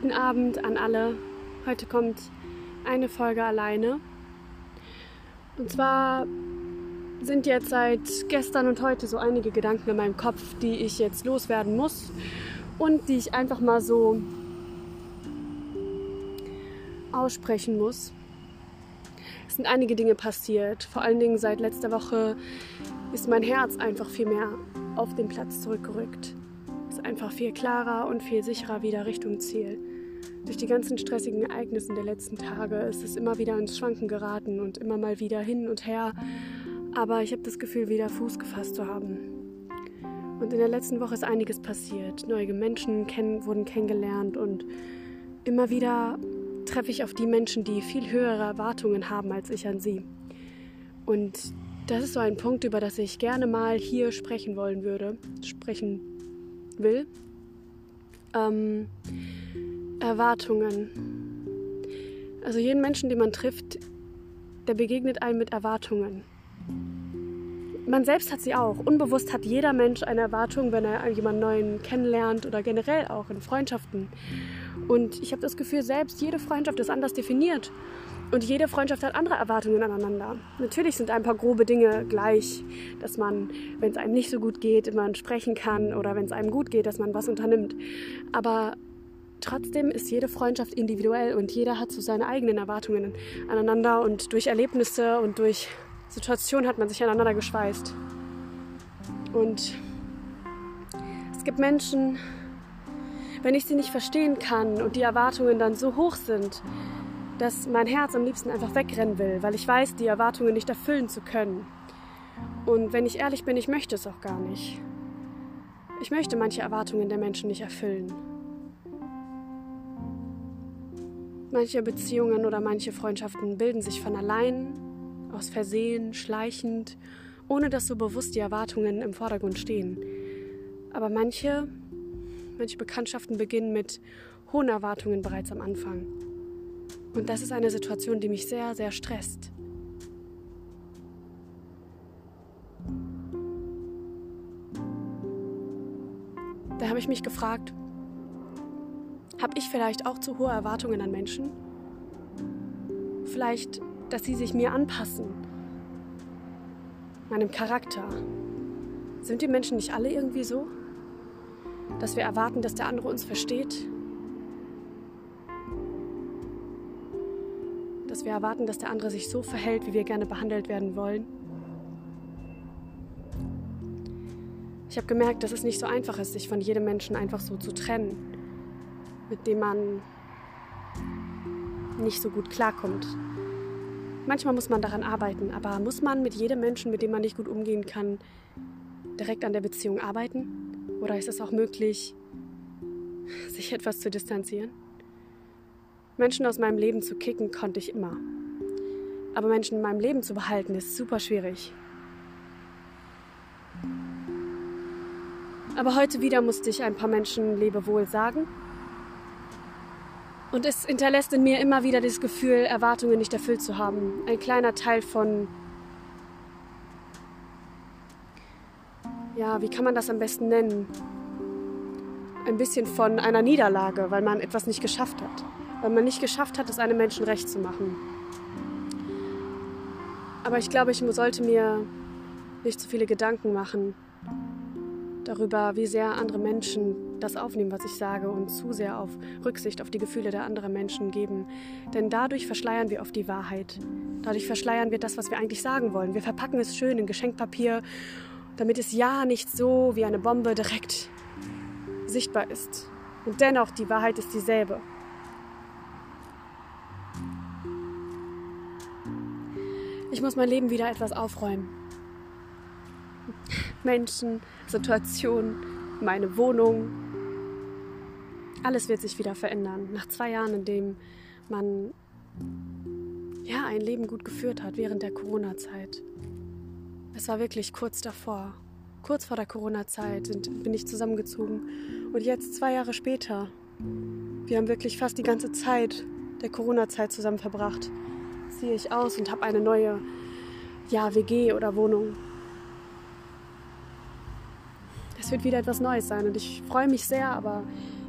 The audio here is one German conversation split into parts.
guten Abend an alle. Heute kommt eine Folge alleine. Und zwar sind jetzt seit gestern und heute so einige Gedanken in meinem Kopf, die ich jetzt loswerden muss und die ich einfach mal so aussprechen muss. Es sind einige Dinge passiert. Vor allen Dingen seit letzter Woche ist mein Herz einfach viel mehr auf den Platz zurückgerückt einfach viel klarer und viel sicherer wieder Richtung Ziel. Durch die ganzen stressigen Ereignisse der letzten Tage ist es immer wieder ins Schwanken geraten und immer mal wieder hin und her. Aber ich habe das Gefühl, wieder Fuß gefasst zu haben. Und in der letzten Woche ist einiges passiert. Neue Menschen kennen, wurden kennengelernt und immer wieder treffe ich auf die Menschen, die viel höhere Erwartungen haben als ich an sie. Und das ist so ein Punkt, über das ich gerne mal hier sprechen wollen würde, sprechen will. Ähm, Erwartungen. Also jeden Menschen, den man trifft, der begegnet einem mit Erwartungen. Man selbst hat sie auch. Unbewusst hat jeder Mensch eine Erwartung, wenn er jemanden neuen kennenlernt oder generell auch in Freundschaften. Und ich habe das Gefühl, selbst jede Freundschaft ist anders definiert. Und jede Freundschaft hat andere Erwartungen aneinander. Natürlich sind ein paar grobe Dinge gleich, dass man, wenn es einem nicht so gut geht, immer sprechen kann oder wenn es einem gut geht, dass man was unternimmt. Aber trotzdem ist jede Freundschaft individuell und jeder hat so seine eigenen Erwartungen aneinander und durch Erlebnisse und durch Situationen hat man sich aneinander geschweißt. Und es gibt Menschen, wenn ich sie nicht verstehen kann und die Erwartungen dann so hoch sind, dass mein Herz am liebsten einfach wegrennen will, weil ich weiß, die Erwartungen nicht erfüllen zu können. Und wenn ich ehrlich bin, ich möchte es auch gar nicht. Ich möchte manche Erwartungen der Menschen nicht erfüllen. Manche Beziehungen oder manche Freundschaften bilden sich von allein, aus Versehen, schleichend, ohne dass so bewusst die Erwartungen im Vordergrund stehen. Aber manche, manche Bekanntschaften beginnen mit hohen Erwartungen bereits am Anfang. Und das ist eine Situation, die mich sehr, sehr stresst. Da habe ich mich gefragt, habe ich vielleicht auch zu hohe Erwartungen an Menschen? Vielleicht, dass sie sich mir anpassen, meinem Charakter. Sind die Menschen nicht alle irgendwie so? Dass wir erwarten, dass der andere uns versteht, wir erwarten, dass der andere sich so verhält, wie wir gerne behandelt werden wollen. Ich habe gemerkt, dass es nicht so einfach ist, sich von jedem Menschen einfach so zu trennen, mit dem man nicht so gut klarkommt. Manchmal muss man daran arbeiten, aber muss man mit jedem Menschen, mit dem man nicht gut umgehen kann, direkt an der Beziehung arbeiten? Oder ist es auch möglich, sich etwas zu distanzieren? Menschen aus meinem Leben zu kicken konnte ich immer. Aber Menschen in meinem Leben zu behalten ist super schwierig. Aber heute wieder musste ich ein paar Menschen Lebewohl sagen. Und es hinterlässt in mir immer wieder das Gefühl, Erwartungen nicht erfüllt zu haben. Ein kleiner Teil von, ja, wie kann man das am besten nennen? Ein bisschen von einer Niederlage, weil man etwas nicht geschafft hat weil man nicht geschafft hat, es einem Menschen recht zu machen. Aber ich glaube, ich sollte mir nicht zu viele Gedanken machen darüber, wie sehr andere Menschen das aufnehmen, was ich sage und zu sehr auf Rücksicht auf die Gefühle der anderen Menschen geben. Denn dadurch verschleiern wir oft die Wahrheit. Dadurch verschleiern wir das, was wir eigentlich sagen wollen. Wir verpacken es schön in Geschenkpapier, damit es ja nicht so wie eine Bombe direkt sichtbar ist. Und dennoch, die Wahrheit ist dieselbe. Ich muss mein Leben wieder etwas aufräumen. Menschen, Situationen, meine Wohnung. Alles wird sich wieder verändern. Nach zwei Jahren, in dem man ja ein Leben gut geführt hat während der Corona-Zeit. Es war wirklich kurz davor. Kurz vor der Corona-Zeit bin ich zusammengezogen. Und jetzt, zwei Jahre später, wir haben wirklich fast die ganze Zeit der Corona-Zeit zusammen verbracht ziehe ich aus und habe eine neue ja, WG oder Wohnung. Es wird wieder etwas Neues sein und ich freue mich sehr, aber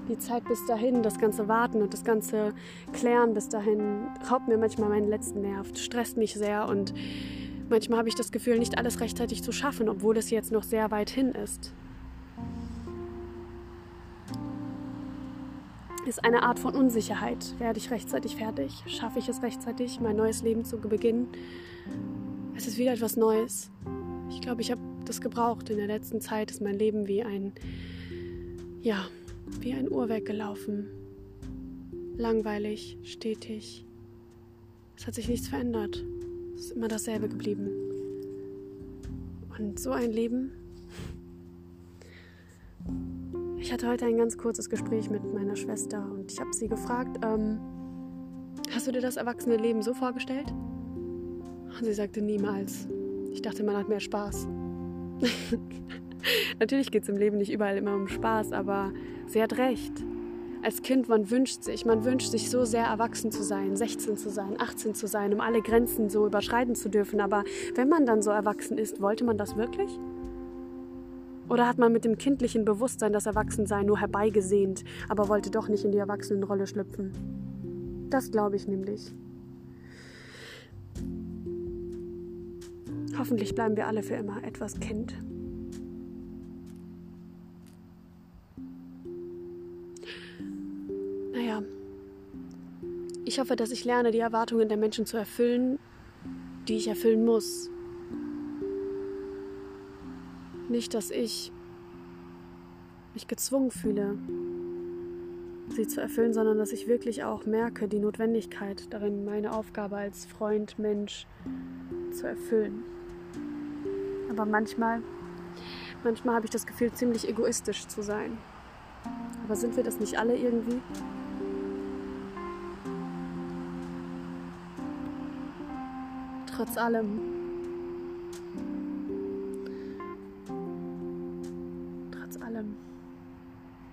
die Zeit bis dahin, das ganze Warten und das ganze Klären bis dahin raubt mir manchmal meinen letzten Nerv, stresst mich sehr und manchmal habe ich das Gefühl, nicht alles rechtzeitig zu schaffen, obwohl es jetzt noch sehr weit hin ist. Ist eine Art von Unsicherheit. Werde ich rechtzeitig fertig? Schaffe ich es rechtzeitig, mein neues Leben zu beginnen? Es ist wieder etwas Neues. Ich glaube, ich habe das gebraucht. In der letzten Zeit ist mein Leben wie ein, ja, wie ein Uhrwerk gelaufen. Langweilig, stetig. Es hat sich nichts verändert. Es ist immer dasselbe geblieben. Und so ein Leben. Ich hatte heute ein ganz kurzes Gespräch mit meiner Schwester und ich habe sie gefragt, ähm, hast du dir das erwachsene Leben so vorgestellt? Und sie sagte niemals. Ich dachte, man hat mehr Spaß. Natürlich geht es im Leben nicht überall immer um Spaß, aber sie hat recht. Als Kind, man wünscht sich, man wünscht sich so sehr erwachsen zu sein, 16 zu sein, 18 zu sein, um alle Grenzen so überschreiten zu dürfen. Aber wenn man dann so erwachsen ist, wollte man das wirklich? Oder hat man mit dem kindlichen Bewusstsein das Erwachsensein nur herbeigesehnt, aber wollte doch nicht in die Erwachsenenrolle schlüpfen? Das glaube ich nämlich. Hoffentlich bleiben wir alle für immer etwas Kind. Naja, ich hoffe, dass ich lerne, die Erwartungen der Menschen zu erfüllen, die ich erfüllen muss. Nicht, dass ich mich gezwungen fühle, sie zu erfüllen, sondern dass ich wirklich auch merke, die Notwendigkeit darin, meine Aufgabe als Freund, Mensch zu erfüllen. Aber manchmal, manchmal habe ich das Gefühl, ziemlich egoistisch zu sein. Aber sind wir das nicht alle irgendwie? Trotz allem.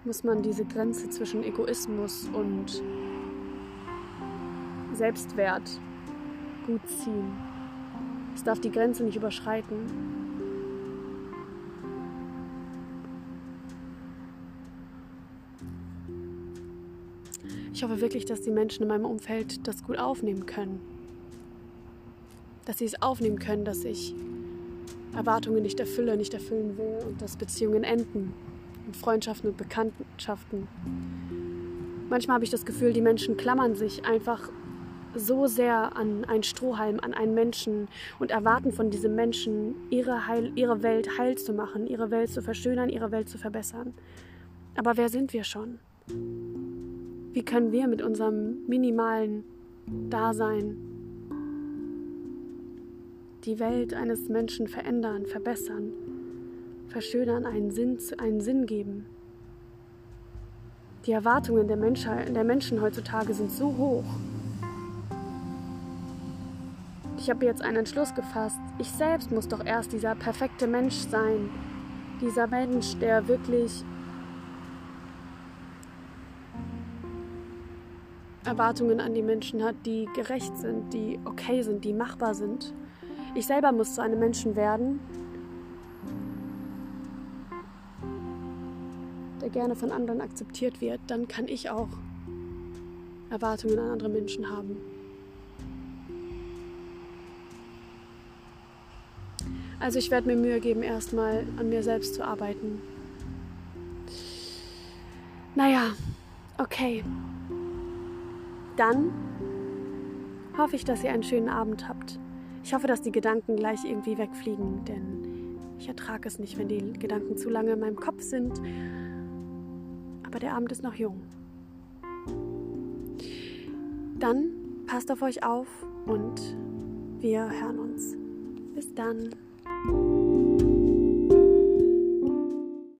Muss man diese Grenze zwischen Egoismus und Selbstwert gut ziehen. Es darf die Grenze nicht überschreiten. Ich hoffe wirklich, dass die Menschen in meinem Umfeld das gut aufnehmen können. Dass sie es aufnehmen können, dass ich Erwartungen nicht erfülle, nicht erfüllen will und dass Beziehungen enden und Freundschaften und Bekanntschaften. Manchmal habe ich das Gefühl, die Menschen klammern sich einfach so sehr an einen Strohhalm, an einen Menschen und erwarten von diesem Menschen, ihre, Heil, ihre Welt heil zu machen, ihre Welt zu verschönern, ihre Welt zu verbessern. Aber wer sind wir schon? Wie können wir mit unserem minimalen Dasein die Welt eines Menschen verändern, verbessern, verschönern, einen Sinn, einen Sinn geben? Die Erwartungen der, Menschheit, der Menschen heutzutage sind so hoch. Ich habe jetzt einen Entschluss gefasst. Ich selbst muss doch erst dieser perfekte Mensch sein. Dieser Mensch, der wirklich Erwartungen an die Menschen hat, die gerecht sind, die okay sind, die machbar sind. Ich selber muss zu einem Menschen werden, der gerne von anderen akzeptiert wird. Dann kann ich auch Erwartungen an andere Menschen haben. Also ich werde mir Mühe geben, erstmal an mir selbst zu arbeiten. Naja, okay. Dann hoffe ich, dass ihr einen schönen Abend habt. Ich hoffe, dass die Gedanken gleich irgendwie wegfliegen, denn ich ertrage es nicht, wenn die Gedanken zu lange in meinem Kopf sind. Aber der Abend ist noch jung. Dann passt auf euch auf und wir hören uns. Bis dann.